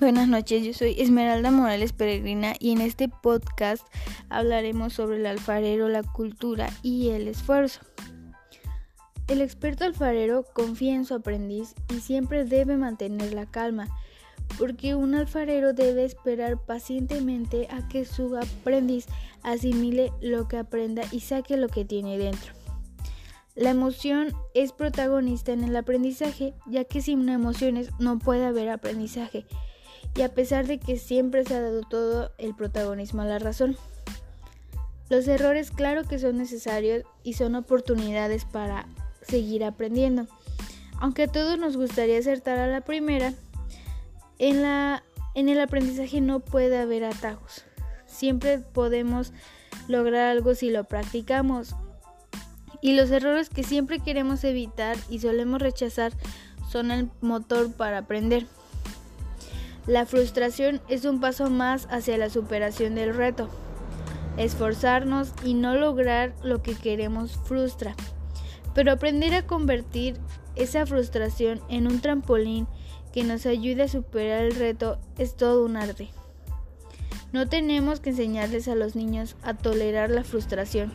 Buenas noches, yo soy Esmeralda Morales Peregrina y en este podcast hablaremos sobre el alfarero, la cultura y el esfuerzo. El experto alfarero confía en su aprendiz y siempre debe mantener la calma, porque un alfarero debe esperar pacientemente a que su aprendiz asimile lo que aprenda y saque lo que tiene dentro. La emoción es protagonista en el aprendizaje, ya que sin emociones no puede haber aprendizaje y a pesar de que siempre se ha dado todo el protagonismo a la razón. Los errores claro que son necesarios y son oportunidades para seguir aprendiendo. Aunque a todos nos gustaría acertar a la primera, en, la, en el aprendizaje no puede haber atajos. Siempre podemos lograr algo si lo practicamos. Y los errores que siempre queremos evitar y solemos rechazar son el motor para aprender. La frustración es un paso más hacia la superación del reto. Esforzarnos y no lograr lo que queremos frustra, pero aprender a convertir esa frustración en un trampolín que nos ayude a superar el reto es todo un arte. No tenemos que enseñarles a los niños a tolerar la frustración,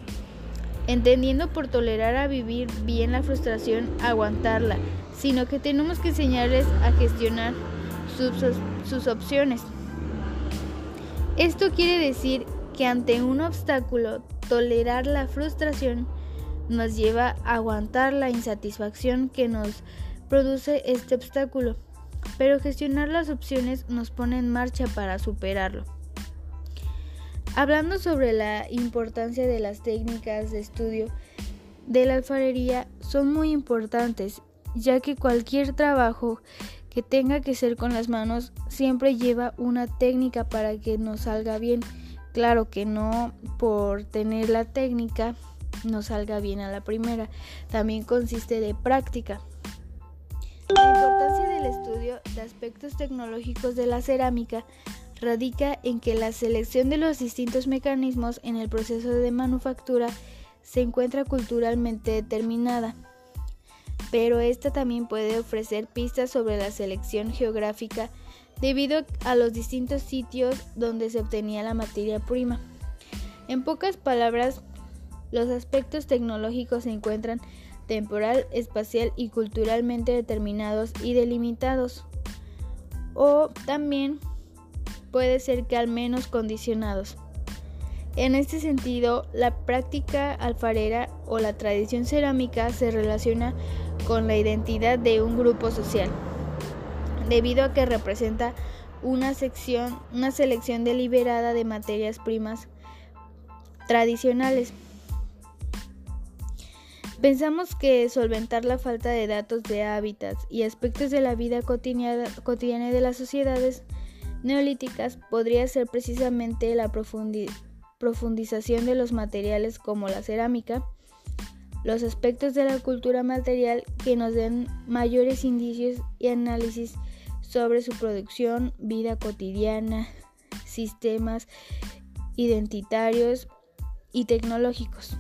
entendiendo por tolerar a vivir bien la frustración, aguantarla, sino que tenemos que enseñarles a gestionar sus, opciones. Esto quiere decir que ante un obstáculo, tolerar la frustración nos lleva a aguantar la insatisfacción que nos produce este obstáculo, pero gestionar las opciones nos pone en marcha para superarlo. Hablando sobre la importancia de las técnicas de estudio de la alfarería, son muy importantes, ya que cualquier trabajo que tenga que ser con las manos siempre lleva una técnica para que nos salga bien. Claro que no por tener la técnica nos salga bien a la primera. También consiste de práctica. La importancia del estudio de aspectos tecnológicos de la cerámica radica en que la selección de los distintos mecanismos en el proceso de manufactura se encuentra culturalmente determinada pero esta también puede ofrecer pistas sobre la selección geográfica debido a los distintos sitios donde se obtenía la materia prima. En pocas palabras, los aspectos tecnológicos se encuentran temporal, espacial y culturalmente determinados y delimitados, o también puede ser que al menos condicionados. En este sentido, la práctica alfarera o la tradición cerámica se relaciona con la identidad de un grupo social, debido a que representa una, sección, una selección deliberada de materias primas tradicionales. Pensamos que solventar la falta de datos de hábitats y aspectos de la vida cotidiana, cotidiana de las sociedades neolíticas podría ser precisamente la profundización de los materiales como la cerámica, los aspectos de la cultura material que nos den mayores indicios y análisis sobre su producción, vida cotidiana, sistemas identitarios y tecnológicos.